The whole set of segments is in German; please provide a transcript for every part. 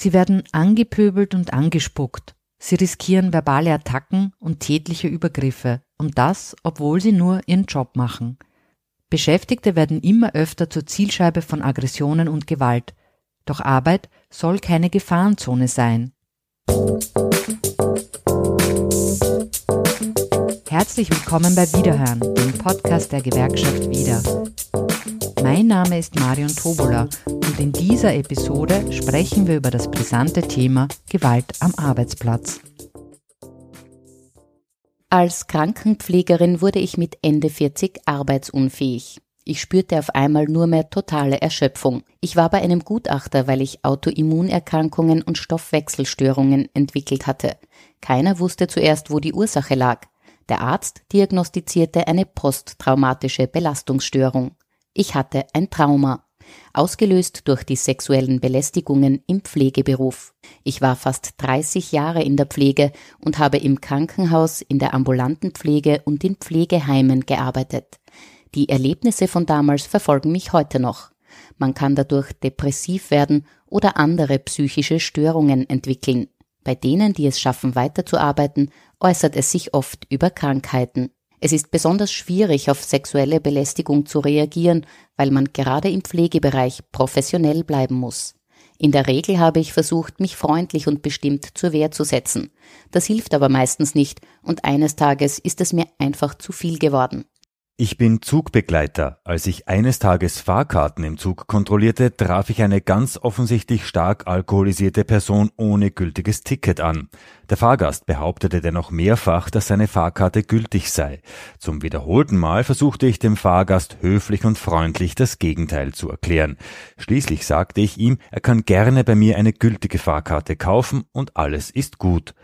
Sie werden angepöbelt und angespuckt. Sie riskieren verbale Attacken und tätliche Übergriffe, und das, obwohl sie nur ihren Job machen. Beschäftigte werden immer öfter zur Zielscheibe von Aggressionen und Gewalt. Doch Arbeit soll keine Gefahrenzone sein. Herzlich willkommen bei Wiederhören, dem Podcast der Gewerkschaft Wieder. Mein Name ist Marion Tobola und in dieser Episode sprechen wir über das brisante Thema Gewalt am Arbeitsplatz. Als Krankenpflegerin wurde ich mit Ende 40 arbeitsunfähig. Ich spürte auf einmal nur mehr totale Erschöpfung. Ich war bei einem Gutachter, weil ich Autoimmunerkrankungen und Stoffwechselstörungen entwickelt hatte. Keiner wusste zuerst, wo die Ursache lag. Der Arzt diagnostizierte eine posttraumatische Belastungsstörung. Ich hatte ein Trauma, ausgelöst durch die sexuellen Belästigungen im Pflegeberuf. Ich war fast 30 Jahre in der Pflege und habe im Krankenhaus, in der ambulanten Pflege und in Pflegeheimen gearbeitet. Die Erlebnisse von damals verfolgen mich heute noch. Man kann dadurch depressiv werden oder andere psychische Störungen entwickeln. Bei denen, die es schaffen, weiterzuarbeiten, äußert es sich oft über Krankheiten. Es ist besonders schwierig, auf sexuelle Belästigung zu reagieren, weil man gerade im Pflegebereich professionell bleiben muss. In der Regel habe ich versucht, mich freundlich und bestimmt zur Wehr zu setzen. Das hilft aber meistens nicht, und eines Tages ist es mir einfach zu viel geworden. Ich bin Zugbegleiter. Als ich eines Tages Fahrkarten im Zug kontrollierte, traf ich eine ganz offensichtlich stark alkoholisierte Person ohne gültiges Ticket an. Der Fahrgast behauptete dennoch mehrfach, dass seine Fahrkarte gültig sei. Zum wiederholten Mal versuchte ich dem Fahrgast höflich und freundlich das Gegenteil zu erklären. Schließlich sagte ich ihm, er kann gerne bei mir eine gültige Fahrkarte kaufen und alles ist gut.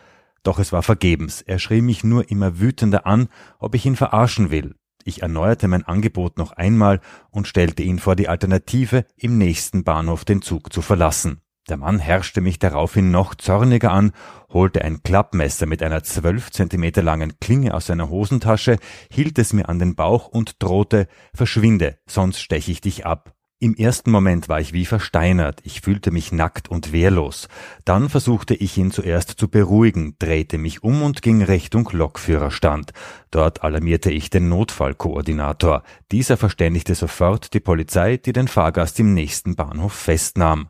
Doch es war vergebens. Er schrie mich nur immer wütender an, ob ich ihn verarschen will. Ich erneuerte mein Angebot noch einmal und stellte ihn vor die Alternative, im nächsten Bahnhof den Zug zu verlassen. Der Mann herrschte mich daraufhin noch zorniger an, holte ein Klappmesser mit einer zwölf Zentimeter langen Klinge aus seiner Hosentasche, hielt es mir an den Bauch und drohte, verschwinde, sonst stech ich dich ab. Im ersten Moment war ich wie versteinert, ich fühlte mich nackt und wehrlos. Dann versuchte ich ihn zuerst zu beruhigen, drehte mich um und ging Richtung Lokführerstand. Dort alarmierte ich den Notfallkoordinator. Dieser verständigte sofort die Polizei, die den Fahrgast im nächsten Bahnhof festnahm.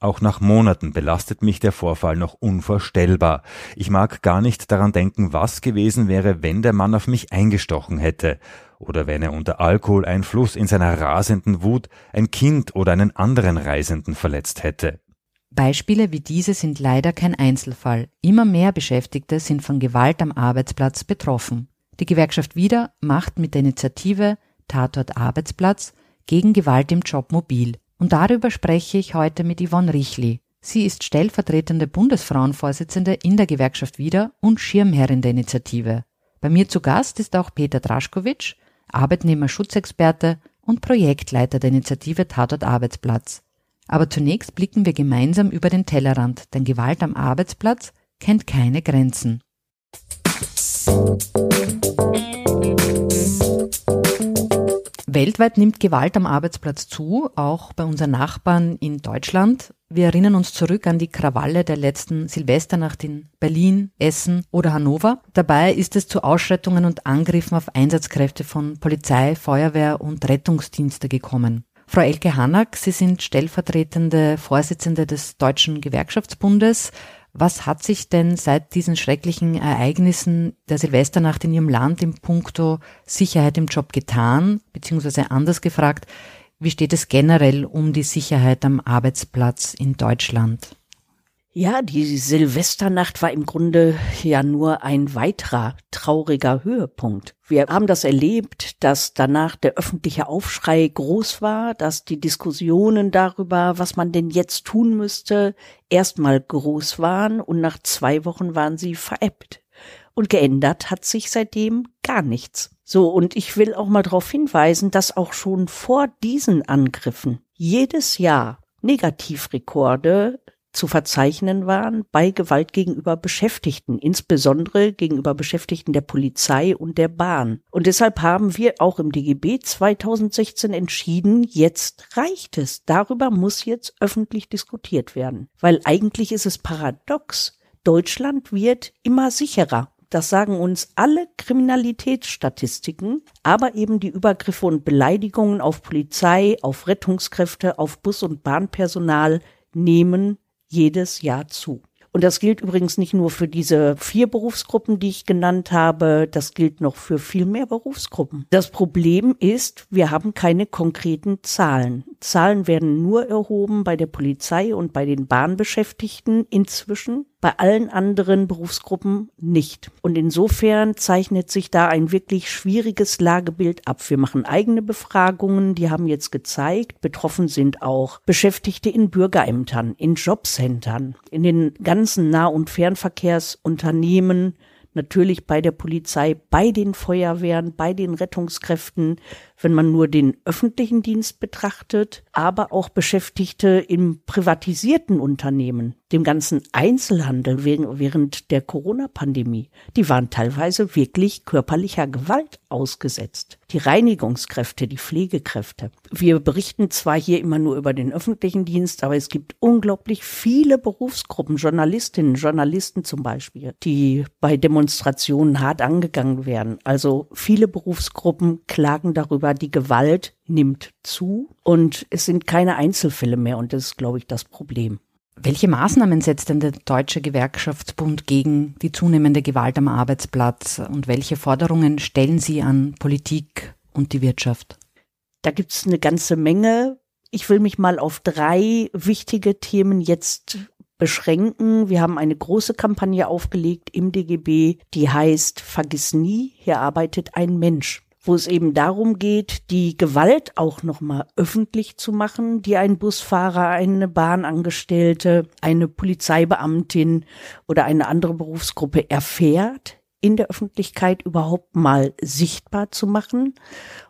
Auch nach Monaten belastet mich der Vorfall noch unvorstellbar. Ich mag gar nicht daran denken, was gewesen wäre, wenn der Mann auf mich eingestochen hätte oder wenn er unter Alkoholeinfluss in seiner rasenden Wut ein Kind oder einen anderen Reisenden verletzt hätte. Beispiele wie diese sind leider kein Einzelfall. Immer mehr Beschäftigte sind von Gewalt am Arbeitsplatz betroffen. Die Gewerkschaft Wieder macht mit der Initiative Tatort Arbeitsplatz gegen Gewalt im Job mobil. Und darüber spreche ich heute mit Yvonne Richli. Sie ist stellvertretende Bundesfrauenvorsitzende in der Gewerkschaft Wieder und Schirmherrin der Initiative. Bei mir zu Gast ist auch Peter Draschkowitsch, Arbeitnehmerschutzexperte und Projektleiter der Initiative Tatort Arbeitsplatz. Aber zunächst blicken wir gemeinsam über den Tellerrand, denn Gewalt am Arbeitsplatz kennt keine Grenzen. Weltweit nimmt Gewalt am Arbeitsplatz zu, auch bei unseren Nachbarn in Deutschland. Wir erinnern uns zurück an die Krawalle der letzten Silvesternacht in Berlin, Essen oder Hannover. Dabei ist es zu Ausschreitungen und Angriffen auf Einsatzkräfte von Polizei, Feuerwehr und Rettungsdienste gekommen. Frau Elke Hanak, Sie sind stellvertretende Vorsitzende des Deutschen Gewerkschaftsbundes. Was hat sich denn seit diesen schrecklichen Ereignissen der Silvesternacht in Ihrem Land im Punkto Sicherheit im Job getan? Beziehungsweise anders gefragt, wie steht es generell um die Sicherheit am Arbeitsplatz in Deutschland? Ja, die Silvesternacht war im Grunde ja nur ein weiterer trauriger Höhepunkt. Wir haben das erlebt, dass danach der öffentliche Aufschrei groß war, dass die Diskussionen darüber, was man denn jetzt tun müsste, erstmal groß waren und nach zwei Wochen waren sie veräppt. Und geändert hat sich seitdem gar nichts. So, und ich will auch mal darauf hinweisen, dass auch schon vor diesen Angriffen jedes Jahr Negativrekorde zu verzeichnen waren bei Gewalt gegenüber Beschäftigten, insbesondere gegenüber Beschäftigten der Polizei und der Bahn. Und deshalb haben wir auch im DGB 2016 entschieden, jetzt reicht es. Darüber muss jetzt öffentlich diskutiert werden. Weil eigentlich ist es paradox. Deutschland wird immer sicherer. Das sagen uns alle Kriminalitätsstatistiken, aber eben die Übergriffe und Beleidigungen auf Polizei, auf Rettungskräfte, auf Bus- und Bahnpersonal nehmen jedes Jahr zu. Und das gilt übrigens nicht nur für diese vier Berufsgruppen, die ich genannt habe, das gilt noch für viel mehr Berufsgruppen. Das Problem ist, wir haben keine konkreten Zahlen. Zahlen werden nur erhoben bei der Polizei und bei den Bahnbeschäftigten inzwischen bei allen anderen Berufsgruppen nicht. Und insofern zeichnet sich da ein wirklich schwieriges Lagebild ab. Wir machen eigene Befragungen, die haben jetzt gezeigt, betroffen sind auch Beschäftigte in Bürgerämtern, in Jobcentern, in den ganzen Nah- und Fernverkehrsunternehmen, natürlich bei der Polizei, bei den Feuerwehren, bei den Rettungskräften, wenn man nur den öffentlichen Dienst betrachtet, aber auch Beschäftigte im privatisierten Unternehmen, dem ganzen Einzelhandel während der Corona-Pandemie, die waren teilweise wirklich körperlicher Gewalt ausgesetzt. Die Reinigungskräfte, die Pflegekräfte. Wir berichten zwar hier immer nur über den öffentlichen Dienst, aber es gibt unglaublich viele Berufsgruppen, Journalistinnen, Journalisten zum Beispiel, die bei Demonstrationen hart angegangen werden. Also viele Berufsgruppen klagen darüber, die Gewalt nimmt zu und es sind keine Einzelfälle mehr und das ist, glaube ich, das Problem. Welche Maßnahmen setzt denn der Deutsche Gewerkschaftsbund gegen die zunehmende Gewalt am Arbeitsplatz und welche Forderungen stellen Sie an Politik und die Wirtschaft? Da gibt es eine ganze Menge. Ich will mich mal auf drei wichtige Themen jetzt beschränken. Wir haben eine große Kampagne aufgelegt im DGB, die heißt Vergiss nie, hier arbeitet ein Mensch wo es eben darum geht, die Gewalt auch nochmal öffentlich zu machen, die ein Busfahrer, eine Bahnangestellte, eine Polizeibeamtin oder eine andere Berufsgruppe erfährt, in der Öffentlichkeit überhaupt mal sichtbar zu machen.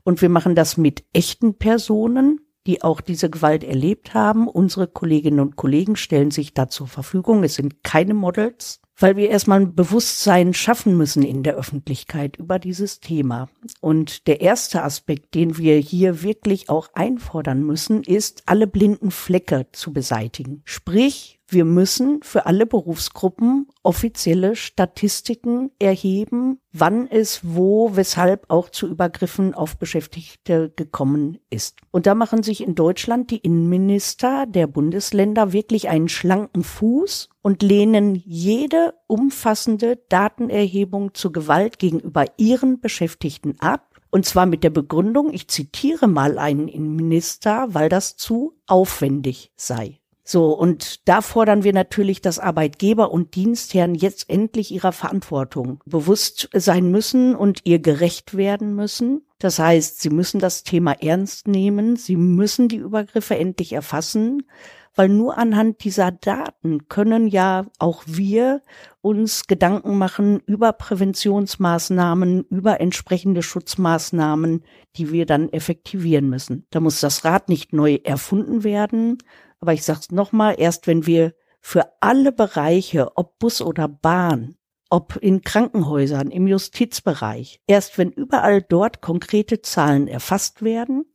Und wir machen das mit echten Personen, die auch diese Gewalt erlebt haben. Unsere Kolleginnen und Kollegen stellen sich da zur Verfügung. Es sind keine Models weil wir erstmal ein Bewusstsein schaffen müssen in der Öffentlichkeit über dieses Thema. Und der erste Aspekt, den wir hier wirklich auch einfordern müssen, ist, alle blinden Flecke zu beseitigen. Sprich, wir müssen für alle Berufsgruppen offizielle Statistiken erheben, wann es wo, weshalb auch zu Übergriffen auf Beschäftigte gekommen ist. Und da machen sich in Deutschland die Innenminister der Bundesländer wirklich einen schlanken Fuß und lehnen jede umfassende Datenerhebung zu Gewalt gegenüber ihren Beschäftigten ab. Und zwar mit der Begründung, ich zitiere mal einen Innenminister, weil das zu aufwendig sei. So, und da fordern wir natürlich, dass Arbeitgeber und Dienstherren jetzt endlich ihrer Verantwortung bewusst sein müssen und ihr gerecht werden müssen. Das heißt, sie müssen das Thema ernst nehmen, sie müssen die Übergriffe endlich erfassen, weil nur anhand dieser Daten können ja auch wir uns Gedanken machen über Präventionsmaßnahmen, über entsprechende Schutzmaßnahmen, die wir dann effektivieren müssen. Da muss das Rad nicht neu erfunden werden, aber ich sag's nochmal, erst wenn wir für alle Bereiche, ob Bus oder Bahn, ob in Krankenhäusern, im Justizbereich, erst wenn überall dort konkrete Zahlen erfasst werden,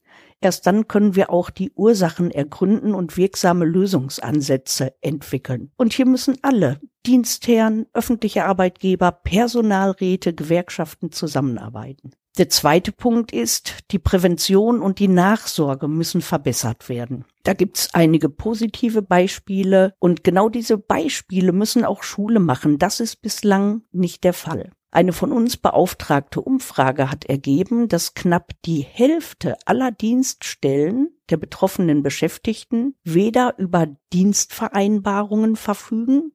erst dann können wir auch die Ursachen ergründen und wirksame Lösungsansätze entwickeln. Und hier müssen alle Dienstherren, öffentliche Arbeitgeber, Personalräte, Gewerkschaften zusammenarbeiten. Der zweite Punkt ist, die Prävention und die Nachsorge müssen verbessert werden. Da gibt's einige positive Beispiele und genau diese Beispiele müssen auch Schule machen. Das ist bislang nicht der Fall. Eine von uns beauftragte Umfrage hat ergeben, dass knapp die Hälfte aller Dienststellen der betroffenen Beschäftigten weder über Dienstvereinbarungen verfügen,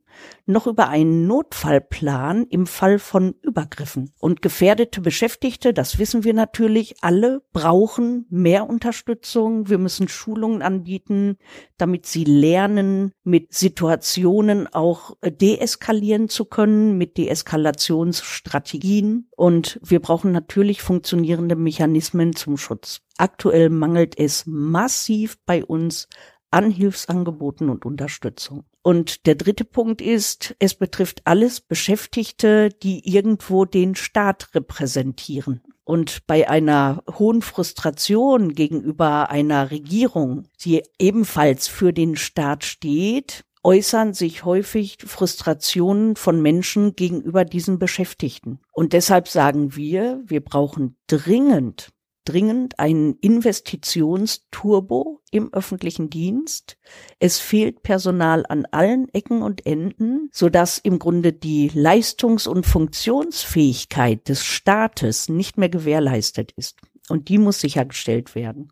noch über einen Notfallplan im Fall von Übergriffen. Und gefährdete Beschäftigte, das wissen wir natürlich, alle brauchen mehr Unterstützung. Wir müssen Schulungen anbieten, damit sie lernen, mit Situationen auch deeskalieren zu können, mit Deeskalationsstrategien. Und wir brauchen natürlich funktionierende Mechanismen zum Schutz. Aktuell mangelt es massiv bei uns an Hilfsangeboten und Unterstützung. Und der dritte Punkt ist, es betrifft alles Beschäftigte, die irgendwo den Staat repräsentieren. Und bei einer hohen Frustration gegenüber einer Regierung, die ebenfalls für den Staat steht, äußern sich häufig Frustrationen von Menschen gegenüber diesen Beschäftigten. Und deshalb sagen wir, wir brauchen dringend dringend einen Investitionsturbo im öffentlichen Dienst. Es fehlt Personal an allen Ecken und Enden, sodass im Grunde die Leistungs- und Funktionsfähigkeit des Staates nicht mehr gewährleistet ist. Und die muss sichergestellt werden.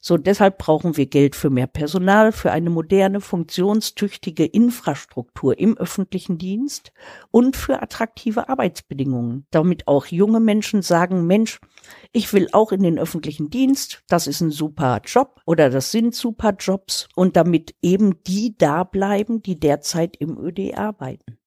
So deshalb brauchen wir Geld für mehr Personal, für eine moderne, funktionstüchtige Infrastruktur im öffentlichen Dienst und für attraktive Arbeitsbedingungen, damit auch junge Menschen sagen, Mensch, ich will auch in den öffentlichen Dienst, das ist ein super Job oder das sind super Jobs und damit eben die da bleiben, die derzeit im ÖD arbeiten.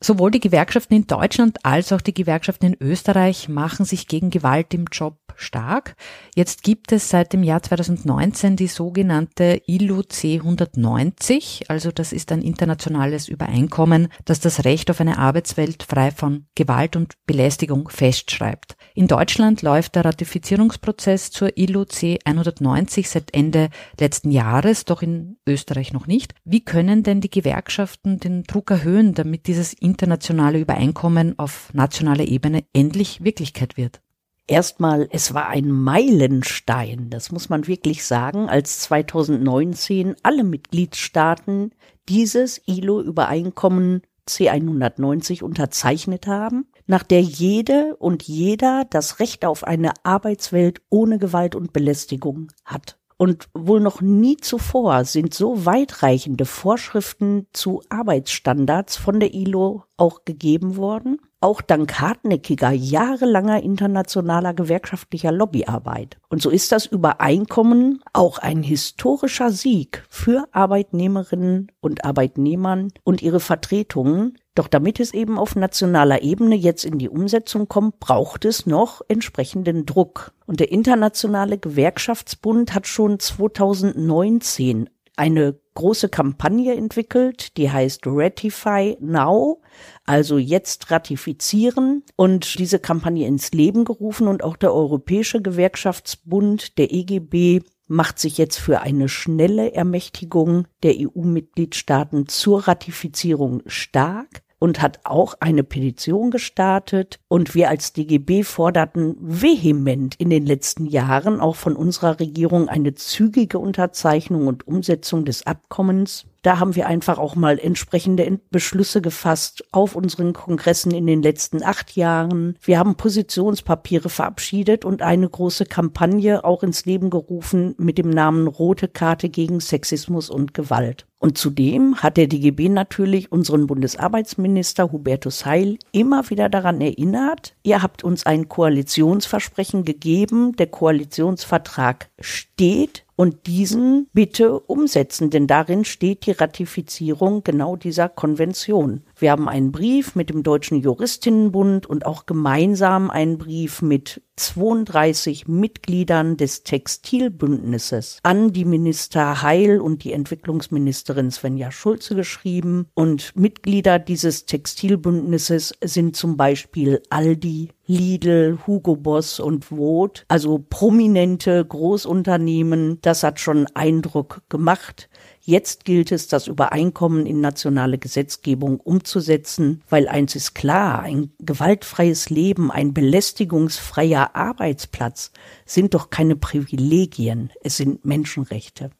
Sowohl die Gewerkschaften in Deutschland als auch die Gewerkschaften in Österreich machen sich gegen Gewalt im Job stark. Jetzt gibt es seit dem Jahr 2019 die sogenannte ILO C190, also das ist ein internationales Übereinkommen, das das Recht auf eine Arbeitswelt frei von Gewalt und Belästigung festschreibt. In Deutschland läuft der Ratifizierungsprozess zur ILO C190 seit Ende letzten Jahres, doch in Österreich noch nicht. Wie können denn die Gewerkschaften den Druck erhöhen, damit dieses internationale Übereinkommen auf nationaler Ebene endlich Wirklichkeit wird? Erstmal, es war ein Meilenstein, das muss man wirklich sagen, als 2019 alle Mitgliedstaaten dieses ILO-Übereinkommen C190 unterzeichnet haben, nach der jede und jeder das Recht auf eine Arbeitswelt ohne Gewalt und Belästigung hat. Und wohl noch nie zuvor sind so weitreichende Vorschriften zu Arbeitsstandards von der ILO auch gegeben worden, auch dank hartnäckiger, jahrelanger internationaler gewerkschaftlicher Lobbyarbeit. Und so ist das Übereinkommen auch ein historischer Sieg für Arbeitnehmerinnen und Arbeitnehmern und ihre Vertretungen, doch damit es eben auf nationaler Ebene jetzt in die Umsetzung kommt, braucht es noch entsprechenden Druck. Und der Internationale Gewerkschaftsbund hat schon 2019 eine große Kampagne entwickelt, die heißt Ratify Now, also jetzt ratifizieren und diese Kampagne ins Leben gerufen und auch der Europäische Gewerkschaftsbund, der EGB, macht sich jetzt für eine schnelle Ermächtigung der EU-Mitgliedstaaten zur Ratifizierung stark und hat auch eine Petition gestartet. Und wir als DGB forderten vehement in den letzten Jahren auch von unserer Regierung eine zügige Unterzeichnung und Umsetzung des Abkommens. Da haben wir einfach auch mal entsprechende Beschlüsse gefasst auf unseren Kongressen in den letzten acht Jahren. Wir haben Positionspapiere verabschiedet und eine große Kampagne auch ins Leben gerufen mit dem Namen Rote Karte gegen Sexismus und Gewalt. Und zudem hat der DGB natürlich unseren Bundesarbeitsminister Hubertus Heil immer wieder daran erinnert, ihr habt uns ein Koalitionsversprechen gegeben, der Koalitionsvertrag steht, und diesen bitte umsetzen, denn darin steht die Ratifizierung genau dieser Konvention. Wir haben einen Brief mit dem Deutschen Juristinnenbund und auch gemeinsam einen Brief mit 32 Mitgliedern des Textilbündnisses an die Minister Heil und die Entwicklungsministerin Svenja Schulze geschrieben. Und Mitglieder dieses Textilbündnisses sind zum Beispiel Aldi, Lidl, Hugo Boss und Vogt, also prominente Großunternehmen. Das hat schon Eindruck gemacht. Jetzt gilt es, das Übereinkommen in nationale Gesetzgebung umzusetzen, weil eins ist klar, ein gewaltfreies Leben, ein belästigungsfreier Arbeitsplatz sind doch keine Privilegien, es sind Menschenrechte.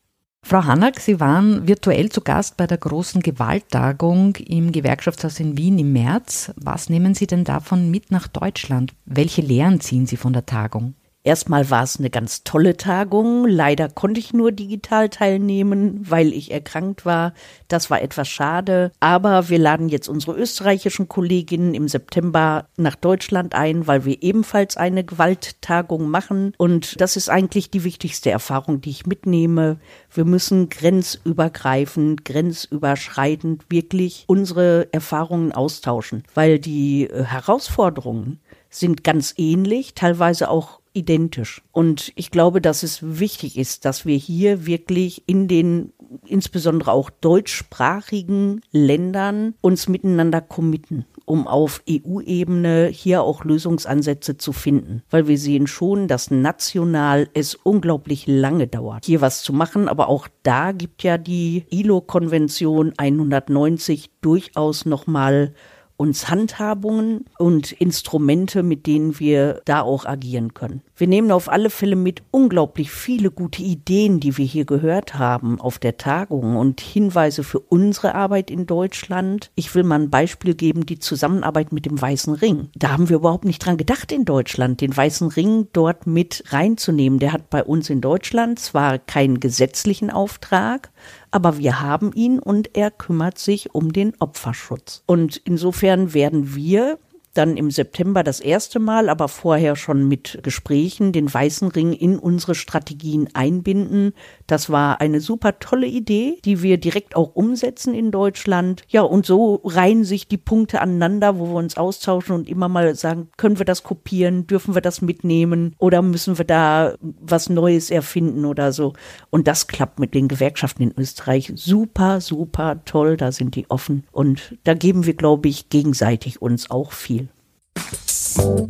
Frau Hannack, Sie waren virtuell zu Gast bei der großen Gewalttagung im Gewerkschaftshaus in Wien im März. Was nehmen Sie denn davon mit nach Deutschland? Welche Lehren ziehen Sie von der Tagung? Erstmal war es eine ganz tolle Tagung. Leider konnte ich nur digital teilnehmen, weil ich erkrankt war. Das war etwas schade. Aber wir laden jetzt unsere österreichischen Kolleginnen im September nach Deutschland ein, weil wir ebenfalls eine Gewalttagung machen. Und das ist eigentlich die wichtigste Erfahrung, die ich mitnehme. Wir müssen grenzübergreifend, grenzüberschreitend wirklich unsere Erfahrungen austauschen, weil die äh, Herausforderungen sind ganz ähnlich, teilweise auch identisch. Und ich glaube, dass es wichtig ist, dass wir hier wirklich in den insbesondere auch deutschsprachigen Ländern uns miteinander committen, um auf EU-Ebene hier auch Lösungsansätze zu finden. Weil wir sehen schon, dass national es unglaublich lange dauert, hier was zu machen. Aber auch da gibt ja die ILO-Konvention 190 durchaus nochmal uns Handhabungen und Instrumente, mit denen wir da auch agieren können. Wir nehmen auf alle Fälle mit unglaublich viele gute Ideen, die wir hier gehört haben auf der Tagung und Hinweise für unsere Arbeit in Deutschland. Ich will mal ein Beispiel geben, die Zusammenarbeit mit dem Weißen Ring. Da haben wir überhaupt nicht dran gedacht in Deutschland, den Weißen Ring dort mit reinzunehmen. Der hat bei uns in Deutschland zwar keinen gesetzlichen Auftrag, aber wir haben ihn und er kümmert sich um den Opferschutz. Und insofern werden wir dann im September das erste Mal, aber vorher schon mit Gesprächen den Weißen Ring in unsere Strategien einbinden. Das war eine super tolle Idee, die wir direkt auch umsetzen in Deutschland. Ja, und so reihen sich die Punkte aneinander, wo wir uns austauschen und immer mal sagen, können wir das kopieren, dürfen wir das mitnehmen oder müssen wir da was Neues erfinden oder so. Und das klappt mit den Gewerkschaften in Österreich super, super toll. Da sind die offen und da geben wir, glaube ich, gegenseitig uns auch viel. Von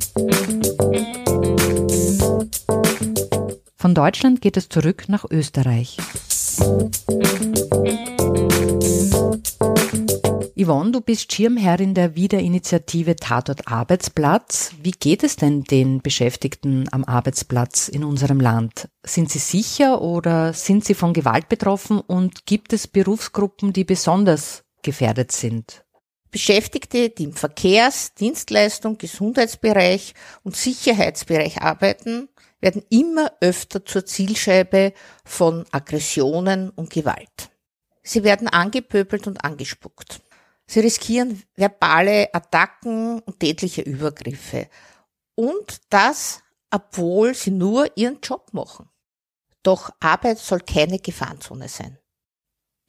Deutschland geht es zurück nach Österreich. Yvonne, du bist Schirmherrin der Wiederinitiative Tatort Arbeitsplatz. Wie geht es denn den Beschäftigten am Arbeitsplatz in unserem Land? Sind sie sicher oder sind sie von Gewalt betroffen und gibt es Berufsgruppen, die besonders gefährdet sind? Beschäftigte, die im Verkehrs-, Dienstleistung, Gesundheitsbereich und Sicherheitsbereich arbeiten, werden immer öfter zur Zielscheibe von Aggressionen und Gewalt. Sie werden angepöbelt und angespuckt. Sie riskieren verbale Attacken und tätliche Übergriffe. Und das, obwohl sie nur ihren Job machen. Doch Arbeit soll keine Gefahrenzone sein.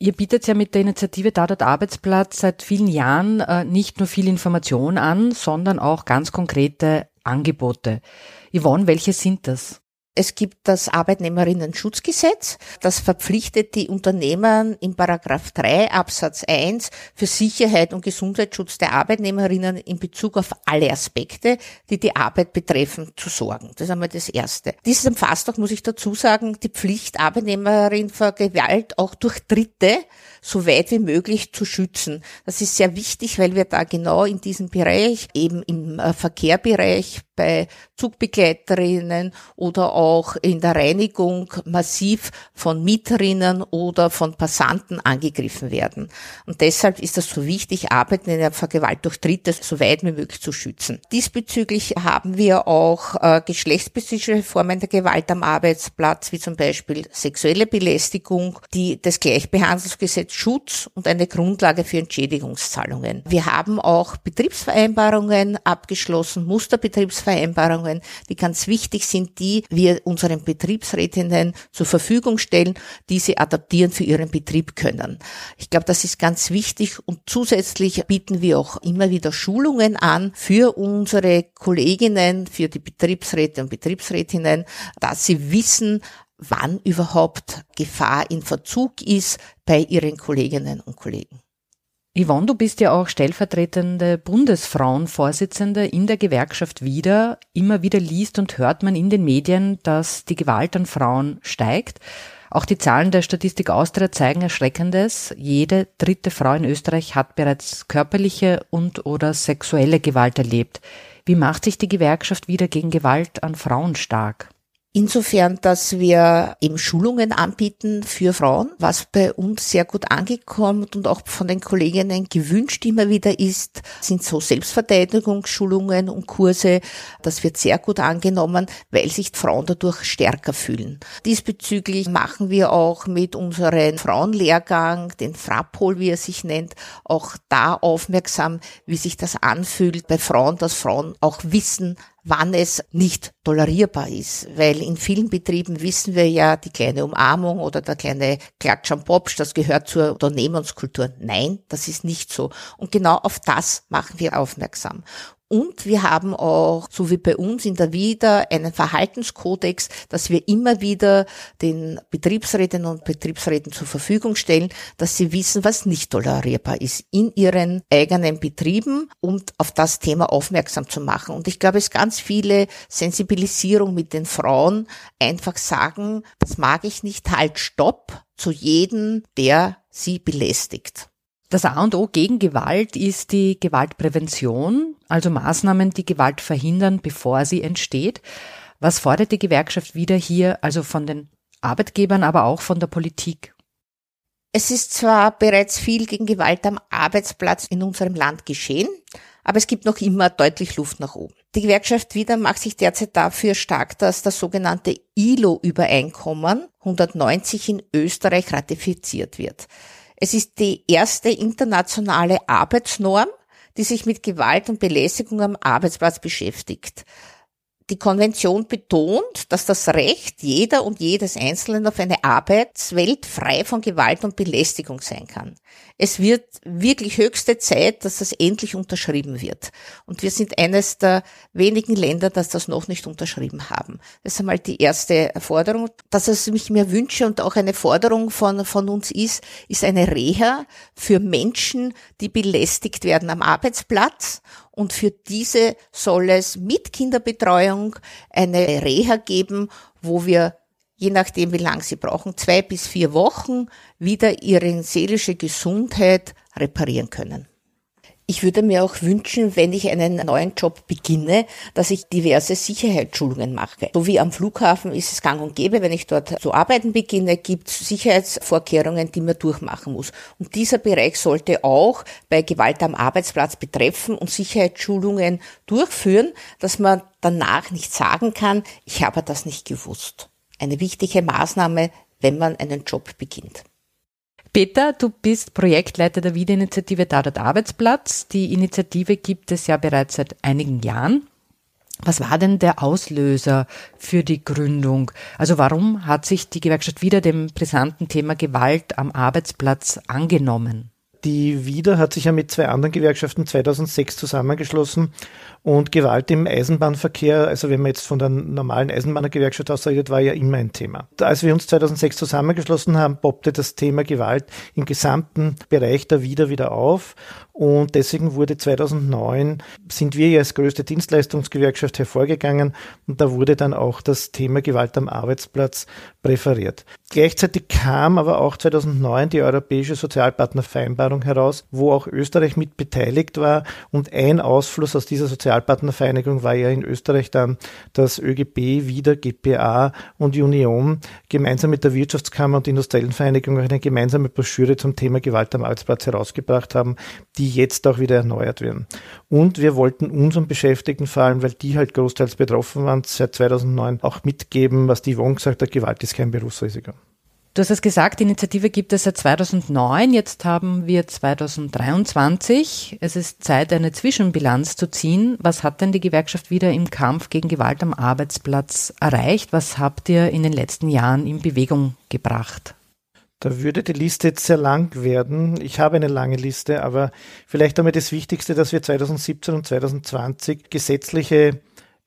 Ihr bietet ja mit der Initiative Tatort Arbeitsplatz seit vielen Jahren äh, nicht nur viel Information an, sondern auch ganz konkrete Angebote. Yvonne, welche sind das? Es gibt das Arbeitnehmerinnen-Schutzgesetz. Das verpflichtet die Unternehmen in Paragraph 3 Absatz 1 für Sicherheit und Gesundheitsschutz der Arbeitnehmerinnen in Bezug auf alle Aspekte, die die Arbeit betreffen, zu sorgen. Das ist einmal das Erste. Dieses umfasst auch, muss ich dazu sagen, die Pflicht, Arbeitnehmerin vor Gewalt auch durch Dritte so weit wie möglich zu schützen. Das ist sehr wichtig, weil wir da genau in diesem Bereich, eben im äh, Verkehrbereich, bei Zugbegleiterinnen oder auch in der Reinigung massiv von Mieterinnen oder von Passanten angegriffen werden. Und deshalb ist das so wichtig, Arbeiten in der Vergewalt durch Dritte so weit wie möglich zu schützen. Diesbezüglich haben wir auch äh, geschlechtsspezifische Formen der Gewalt am Arbeitsplatz, wie zum Beispiel sexuelle Belästigung, die das Gleichbehandlungsgesetz Schutz und eine Grundlage für Entschädigungszahlungen. Wir haben auch Betriebsvereinbarungen abgeschlossen, Musterbetriebsvereinbarungen, die ganz wichtig sind, die unseren Betriebsrätinnen zur Verfügung stellen, die sie adaptieren für ihren Betrieb können. Ich glaube, das ist ganz wichtig und zusätzlich bieten wir auch immer wieder Schulungen an für unsere Kolleginnen, für die Betriebsräte und Betriebsrätinnen, dass sie wissen, wann überhaupt Gefahr in Verzug ist bei ihren Kolleginnen und Kollegen. Yvonne, du bist ja auch stellvertretende Bundesfrauenvorsitzende in der Gewerkschaft wieder. Immer wieder liest und hört man in den Medien, dass die Gewalt an Frauen steigt. Auch die Zahlen der Statistik Austria zeigen Erschreckendes. Jede dritte Frau in Österreich hat bereits körperliche und oder sexuelle Gewalt erlebt. Wie macht sich die Gewerkschaft wieder gegen Gewalt an Frauen stark? Insofern, dass wir eben Schulungen anbieten für Frauen, was bei uns sehr gut angekommen und auch von den Kolleginnen gewünscht immer wieder ist, sind so Selbstverteidigungsschulungen und Kurse. Das wird sehr gut angenommen, weil sich Frauen dadurch stärker fühlen. Diesbezüglich machen wir auch mit unserem Frauenlehrgang, den Frapol, wie er sich nennt, auch da aufmerksam, wie sich das anfühlt bei Frauen, dass Frauen auch wissen, wann es nicht tolerierbar ist. Weil in vielen Betrieben wissen wir ja, die kleine Umarmung oder der kleine Klatsch am Popsch, das gehört zur Unternehmenskultur. Nein, das ist nicht so. Und genau auf das machen wir aufmerksam. Und wir haben auch, so wie bei uns in der WIDA, einen Verhaltenskodex, dass wir immer wieder den Betriebsrätinnen und Betriebsräten zur Verfügung stellen, dass sie wissen, was nicht tolerierbar ist in ihren eigenen Betrieben und auf das Thema aufmerksam zu machen. Und ich glaube, es ganz viele Sensibilisierung mit den Frauen einfach sagen, das mag ich nicht, halt, stopp zu jedem, der sie belästigt. Das A und O gegen Gewalt ist die Gewaltprävention, also Maßnahmen, die Gewalt verhindern, bevor sie entsteht. Was fordert die Gewerkschaft wieder hier, also von den Arbeitgebern, aber auch von der Politik? Es ist zwar bereits viel gegen Gewalt am Arbeitsplatz in unserem Land geschehen, aber es gibt noch immer deutlich Luft nach oben. Die Gewerkschaft wieder macht sich derzeit dafür stark, dass das sogenannte ILO-Übereinkommen 190 in Österreich ratifiziert wird. Es ist die erste internationale Arbeitsnorm, die sich mit Gewalt und Belästigung am Arbeitsplatz beschäftigt. Die Konvention betont, dass das Recht jeder und jedes Einzelnen auf eine Arbeitswelt frei von Gewalt und Belästigung sein kann. Es wird wirklich höchste Zeit, dass das endlich unterschrieben wird. Und wir sind eines der wenigen Länder, das das noch nicht unterschrieben haben. Das ist einmal die erste Forderung. Dass es mich mir wünsche und auch eine Forderung von, von uns ist, ist eine Reha für Menschen, die belästigt werden am Arbeitsplatz und für diese soll es mit Kinderbetreuung eine Reha geben, wo wir je nachdem, wie lang sie brauchen, zwei bis vier Wochen wieder ihre seelische Gesundheit reparieren können. Ich würde mir auch wünschen, wenn ich einen neuen Job beginne, dass ich diverse Sicherheitsschulungen mache. So wie am Flughafen ist es gang und gäbe, wenn ich dort zu arbeiten beginne, gibt es Sicherheitsvorkehrungen, die man durchmachen muss. Und dieser Bereich sollte auch bei Gewalt am Arbeitsplatz betreffen und Sicherheitsschulungen durchführen, dass man danach nicht sagen kann, ich habe das nicht gewusst. Eine wichtige Maßnahme, wenn man einen Job beginnt. Peter, du bist Projektleiter der Wiederinitiative Tatort Arbeitsplatz. Die Initiative gibt es ja bereits seit einigen Jahren. Was war denn der Auslöser für die Gründung? Also warum hat sich die Gewerkschaft wieder dem brisanten Thema Gewalt am Arbeitsplatz angenommen? Die WIDA hat sich ja mit zwei anderen Gewerkschaften 2006 zusammengeschlossen und Gewalt im Eisenbahnverkehr, also wenn man jetzt von der normalen Eisenbahnergewerkschaft aus war ja immer ein Thema. Als wir uns 2006 zusammengeschlossen haben, poppte das Thema Gewalt im gesamten Bereich der WIDA wieder auf und deswegen wurde 2009, sind wir ja als größte Dienstleistungsgewerkschaft hervorgegangen und da wurde dann auch das Thema Gewalt am Arbeitsplatz präferiert. Gleichzeitig kam aber auch 2009 die Europäische Sozialpartnervereinbarung heraus, wo auch Österreich mit beteiligt war und ein Ausfluss aus dieser Sozialpartnervereinigung war ja in Österreich dann, dass ÖGB, wieder GPA und Union gemeinsam mit der Wirtschaftskammer und Industriellen Vereinigung eine gemeinsame Broschüre zum Thema Gewalt am Arbeitsplatz herausgebracht haben, die jetzt auch wieder erneuert werden. Und wir wollten unseren Beschäftigten vor allem, weil die halt großteils betroffen waren, seit 2009 auch mitgeben, was die Yvonne gesagt hat, Gewalt ist kein Berufsrisiko. Du hast es gesagt, die Initiative gibt es seit 2009. Jetzt haben wir 2023. Es ist Zeit, eine Zwischenbilanz zu ziehen. Was hat denn die Gewerkschaft wieder im Kampf gegen Gewalt am Arbeitsplatz erreicht? Was habt ihr in den letzten Jahren in Bewegung gebracht? Da würde die Liste jetzt sehr lang werden. Ich habe eine lange Liste, aber vielleicht damit das Wichtigste, dass wir 2017 und 2020 gesetzliche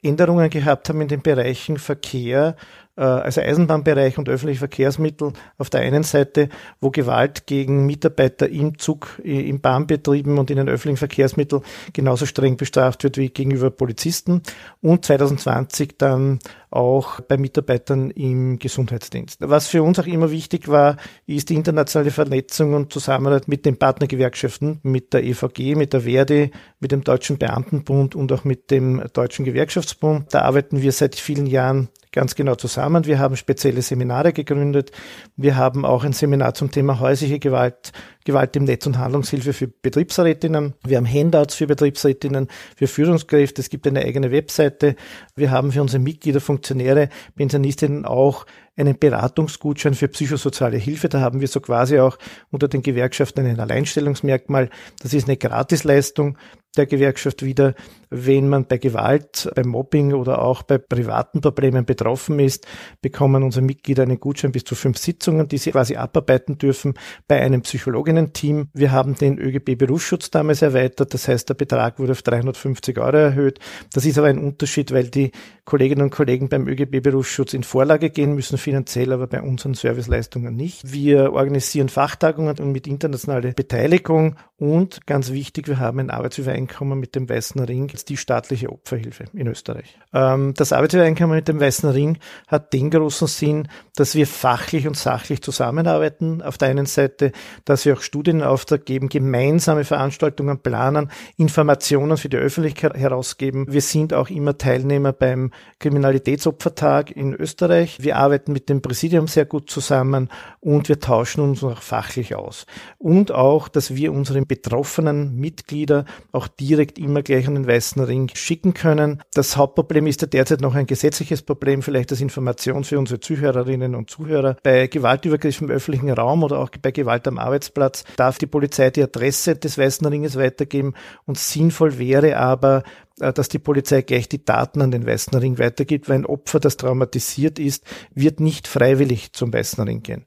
Änderungen gehabt haben in den Bereichen Verkehr also Eisenbahnbereich und öffentliche Verkehrsmittel auf der einen Seite, wo Gewalt gegen Mitarbeiter im Zug, im Bahnbetrieben und in den öffentlichen Verkehrsmitteln genauso streng bestraft wird wie gegenüber Polizisten und 2020 dann auch bei Mitarbeitern im Gesundheitsdienst. Was für uns auch immer wichtig war, ist die internationale Vernetzung und Zusammenarbeit mit den Partnergewerkschaften, mit der EVG, mit der Verdi, mit dem Deutschen Beamtenbund und auch mit dem Deutschen Gewerkschaftsbund. Da arbeiten wir seit vielen Jahren ganz genau zusammen. Wir haben spezielle Seminare gegründet. Wir haben auch ein Seminar zum Thema häusliche Gewalt, Gewalt im Netz und Handlungshilfe für Betriebsrätinnen. Wir haben Handouts für Betriebsrätinnen, für Führungskräfte. Es gibt eine eigene Webseite. Wir haben für unsere Mitglieder, Funktionäre, Pensionistinnen auch einen Beratungsgutschein für psychosoziale Hilfe. Da haben wir so quasi auch unter den Gewerkschaften ein Alleinstellungsmerkmal. Das ist eine Gratisleistung der Gewerkschaft wieder, wenn man bei Gewalt, beim Mobbing oder auch bei privaten Problemen betroffen ist, bekommen unsere Mitglieder einen Gutschein bis zu fünf Sitzungen, die sie quasi abarbeiten dürfen bei einem Psychologinnen-Team. Wir haben den ÖGB Berufsschutz damals erweitert, das heißt, der Betrag wurde auf 350 Euro erhöht. Das ist aber ein Unterschied, weil die Kolleginnen und Kollegen beim ÖGB Berufsschutz in Vorlage gehen müssen finanziell, aber bei unseren Serviceleistungen nicht. Wir organisieren Fachtagungen und mit internationaler Beteiligung und ganz wichtig, wir haben ein Arbeitsübereinkommen mit dem Weißen Ring, die staatliche Opferhilfe in Österreich. Ähm, das Arbeitsübereinkommen mit dem Weißen Ring hat den großen Sinn, dass wir fachlich und sachlich zusammenarbeiten. Auf der einen Seite, dass wir auch Studien in Auftrag geben, gemeinsame Veranstaltungen planen, Informationen für die Öffentlichkeit herausgeben. Wir sind auch immer Teilnehmer beim Kriminalitätsopfertag in Österreich. Wir arbeiten mit dem Präsidium sehr gut zusammen und wir tauschen uns auch fachlich aus. Und auch, dass wir unseren betroffenen Mitglieder auch direkt immer gleich an den Weißen Ring schicken können. Das Hauptproblem ist ja derzeit noch ein gesetzliches Problem, vielleicht als Information für unsere Zuhörerinnen und Zuhörer. Bei Gewaltübergriffen im öffentlichen Raum oder auch bei Gewalt am Arbeitsplatz darf die Polizei die Adresse des Weißen Ringes weitergeben und sinnvoll wäre aber, äh, dass die Polizei gleich die Daten an den Weißen Ring weitergibt, weil ein Opfer, das traumatisiert ist, wird nicht freiwillig zum Weißen Ring gehen.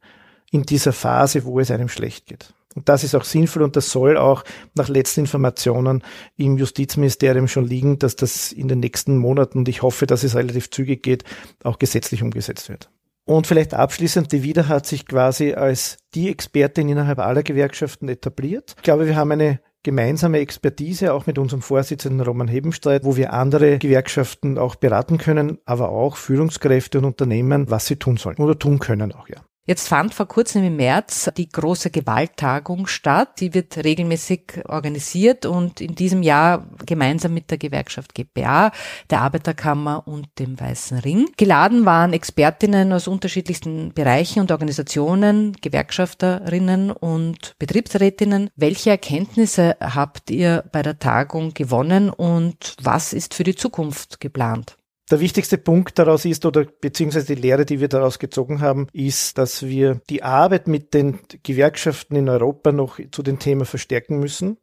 In dieser Phase, wo es einem schlecht geht. Und das ist auch sinnvoll und das soll auch nach letzten Informationen im Justizministerium schon liegen, dass das in den nächsten Monaten, und ich hoffe, dass es relativ zügig geht, auch gesetzlich umgesetzt wird. Und vielleicht abschließend, die WIDA hat sich quasi als die Expertin innerhalb aller Gewerkschaften etabliert. Ich glaube, wir haben eine gemeinsame Expertise, auch mit unserem Vorsitzenden Roman Hebenstreit, wo wir andere Gewerkschaften auch beraten können, aber auch Führungskräfte und Unternehmen, was sie tun sollen oder tun können auch, ja. Jetzt fand vor kurzem im März die große Gewalttagung statt. Die wird regelmäßig organisiert und in diesem Jahr gemeinsam mit der Gewerkschaft GPA, der Arbeiterkammer und dem Weißen Ring. Geladen waren Expertinnen aus unterschiedlichsten Bereichen und Organisationen, Gewerkschafterinnen und Betriebsrätinnen. Welche Erkenntnisse habt ihr bei der Tagung gewonnen und was ist für die Zukunft geplant? Der wichtigste Punkt daraus ist, oder beziehungsweise die Lehre, die wir daraus gezogen haben, ist, dass wir die Arbeit mit den Gewerkschaften in Europa noch zu dem Thema verstärken müssen.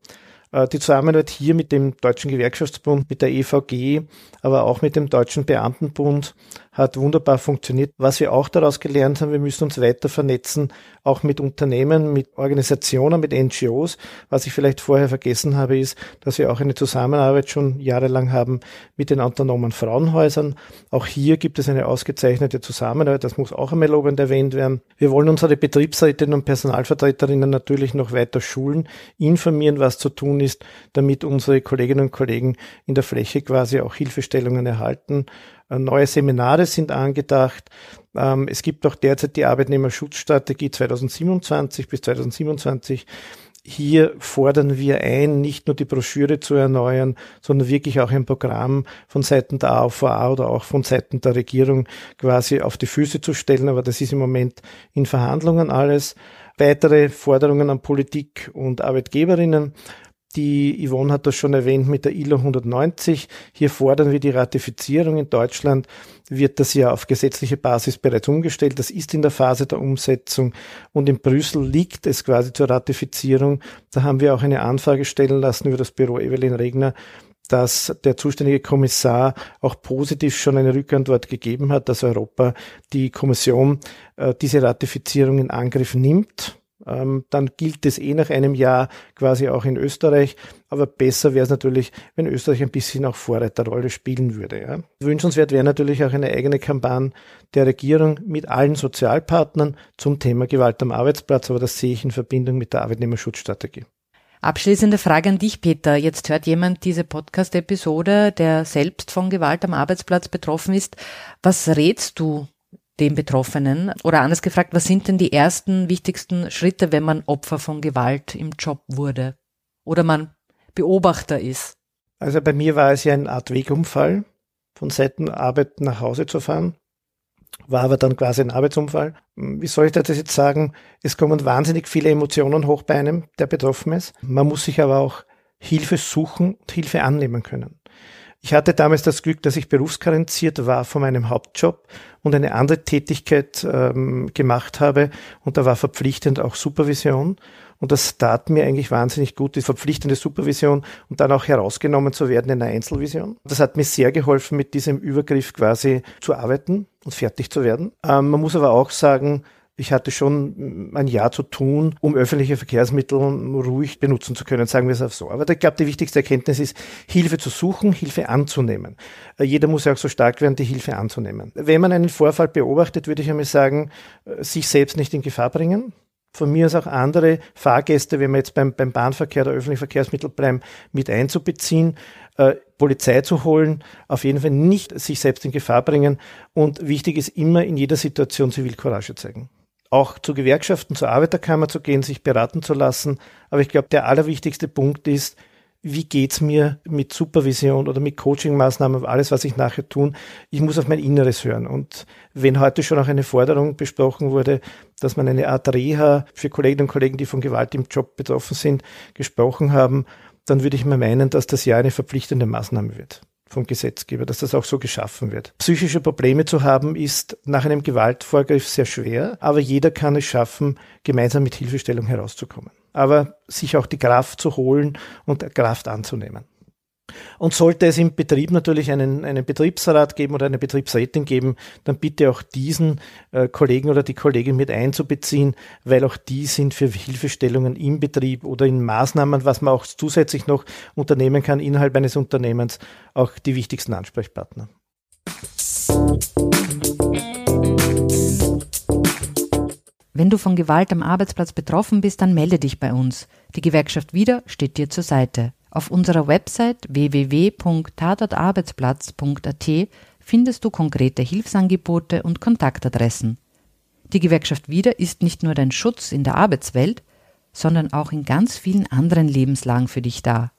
Äh, die Zusammenarbeit hier mit dem Deutschen Gewerkschaftsbund, mit der EVG, aber auch mit dem Deutschen Beamtenbund hat wunderbar funktioniert. Was wir auch daraus gelernt haben, wir müssen uns weiter vernetzen, auch mit Unternehmen, mit Organisationen, mit NGOs. Was ich vielleicht vorher vergessen habe, ist, dass wir auch eine Zusammenarbeit schon jahrelang haben mit den autonomen Frauenhäusern. Auch hier gibt es eine ausgezeichnete Zusammenarbeit. Das muss auch einmal lobend erwähnt werden. Wir wollen unsere Betriebsrätinnen und Personalvertreterinnen natürlich noch weiter schulen, informieren, was zu tun ist, damit unsere Kolleginnen und Kollegen in der Fläche quasi auch Hilfestellungen erhalten. Äh, neue Seminare sind angedacht. Ähm, es gibt auch derzeit die Arbeitnehmerschutzstrategie 2027 bis 2027. Hier fordern wir ein, nicht nur die Broschüre zu erneuern, sondern wirklich auch ein Programm von Seiten der AVA oder auch von Seiten der Regierung quasi auf die Füße zu stellen. Aber das ist im Moment in Verhandlungen alles. Weitere Forderungen an Politik und Arbeitgeberinnen. Die Yvonne hat das schon erwähnt mit der ILO 190. Hier fordern wir die Ratifizierung. In Deutschland wird das ja auf gesetzliche Basis bereits umgestellt. Das ist in der Phase der Umsetzung. Und in Brüssel liegt es quasi zur Ratifizierung. Da haben wir auch eine Anfrage stellen lassen über das Büro Evelyn Regner, dass der zuständige Kommissar auch positiv schon eine Rückantwort gegeben hat, dass Europa die Kommission äh, diese Ratifizierung in Angriff nimmt ähm, dann gilt es eh nach einem Jahr quasi auch in Österreich. Aber besser wäre es natürlich, wenn Österreich ein bisschen auch Vorreiterrolle spielen würde. Ja. Wünschenswert wäre natürlich auch eine eigene Kampagne der Regierung mit allen Sozialpartnern zum Thema Gewalt am Arbeitsplatz. Aber das sehe ich in Verbindung mit der Arbeitnehmerschutzstrategie. Abschließende Frage an dich, Peter. Jetzt hört jemand diese Podcast-Episode, der selbst von Gewalt am Arbeitsplatz betroffen ist. Was rätst du den Betroffenen? Oder anders gefragt, was sind denn die ersten wichtigsten Schritte, wenn man Opfer von Gewalt im Job wurde oder man Beobachter ist? Also bei mir war es ja eine Art Wegunfall, von Seiten Arbeit nach Hause zu fahren. War aber dann quasi ein Arbeitsunfall. Wie soll ich das jetzt sagen? Es kommen wahnsinnig viele Emotionen hoch bei einem, der betroffen ist. Man muss sich aber auch Hilfe suchen und Hilfe annehmen können. Ich hatte damals das Glück, dass ich berufskarenziert war von meinem Hauptjob und eine andere Tätigkeit ähm, gemacht habe und da war verpflichtend auch Supervision und das tat mir eigentlich wahnsinnig gut, die verpflichtende Supervision und dann auch herausgenommen zu werden in einer Einzelvision. Das hat mir sehr geholfen, mit diesem Übergriff quasi zu arbeiten und fertig zu werden. Ähm, man muss aber auch sagen, ich hatte schon ein Jahr zu tun, um öffentliche Verkehrsmittel ruhig benutzen zu können, sagen wir es auch so. Aber ich glaube, die wichtigste Erkenntnis ist, Hilfe zu suchen, Hilfe anzunehmen. Äh, jeder muss ja auch so stark werden, die Hilfe anzunehmen. Wenn man einen Vorfall beobachtet, würde ich einmal sagen, äh, sich selbst nicht in Gefahr bringen von mir aus auch andere Fahrgäste, wenn wir jetzt beim, beim Bahnverkehr der öffentlichen Verkehrsmittel bleiben, mit einzubeziehen, äh, Polizei zu holen, auf jeden Fall nicht sich selbst in Gefahr bringen und wichtig ist immer in jeder Situation Zivilcourage zeigen. Auch zu Gewerkschaften, zur Arbeiterkammer zu gehen, sich beraten zu lassen. Aber ich glaube, der allerwichtigste Punkt ist, wie geht's mir mit Supervision oder mit Coachingmaßnahmen, alles, was ich nachher tun. Ich muss auf mein Inneres hören. Und wenn heute schon auch eine Forderung besprochen wurde, dass man eine Art Reha für Kolleginnen und Kollegen, die von Gewalt im Job betroffen sind, gesprochen haben, dann würde ich mal meinen, dass das ja eine verpflichtende Maßnahme wird vom Gesetzgeber, dass das auch so geschaffen wird. Psychische Probleme zu haben ist nach einem Gewaltvorgriff sehr schwer, aber jeder kann es schaffen, gemeinsam mit Hilfestellung herauszukommen aber sich auch die Kraft zu holen und Kraft anzunehmen. Und sollte es im Betrieb natürlich einen, einen Betriebsrat geben oder eine Betriebsrätin geben, dann bitte auch diesen äh, Kollegen oder die Kollegin mit einzubeziehen, weil auch die sind für Hilfestellungen im Betrieb oder in Maßnahmen, was man auch zusätzlich noch unternehmen kann innerhalb eines Unternehmens, auch die wichtigsten Ansprechpartner. Wenn du von Gewalt am Arbeitsplatz betroffen bist, dann melde dich bei uns. Die Gewerkschaft Wieder steht dir zur Seite. Auf unserer Website www.tatortarbeitsplatz.at findest du konkrete Hilfsangebote und Kontaktadressen. Die Gewerkschaft Wieder ist nicht nur dein Schutz in der Arbeitswelt, sondern auch in ganz vielen anderen Lebenslagen für dich da.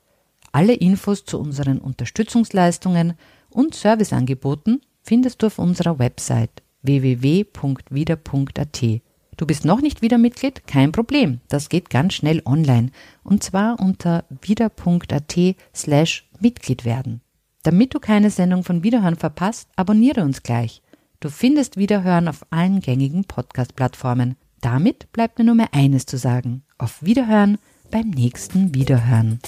Alle Infos zu unseren Unterstützungsleistungen und Serviceangeboten findest du auf unserer Website www.wieder.at. Du bist noch nicht wieder Mitglied? Kein Problem. Das geht ganz schnell online. Und zwar unter wieder.at slash Mitglied werden. Damit du keine Sendung von Wiederhören verpasst, abonniere uns gleich. Du findest Wiederhören auf allen gängigen Podcast-Plattformen. Damit bleibt mir nur mehr eines zu sagen. Auf Wiederhören beim nächsten Wiederhören.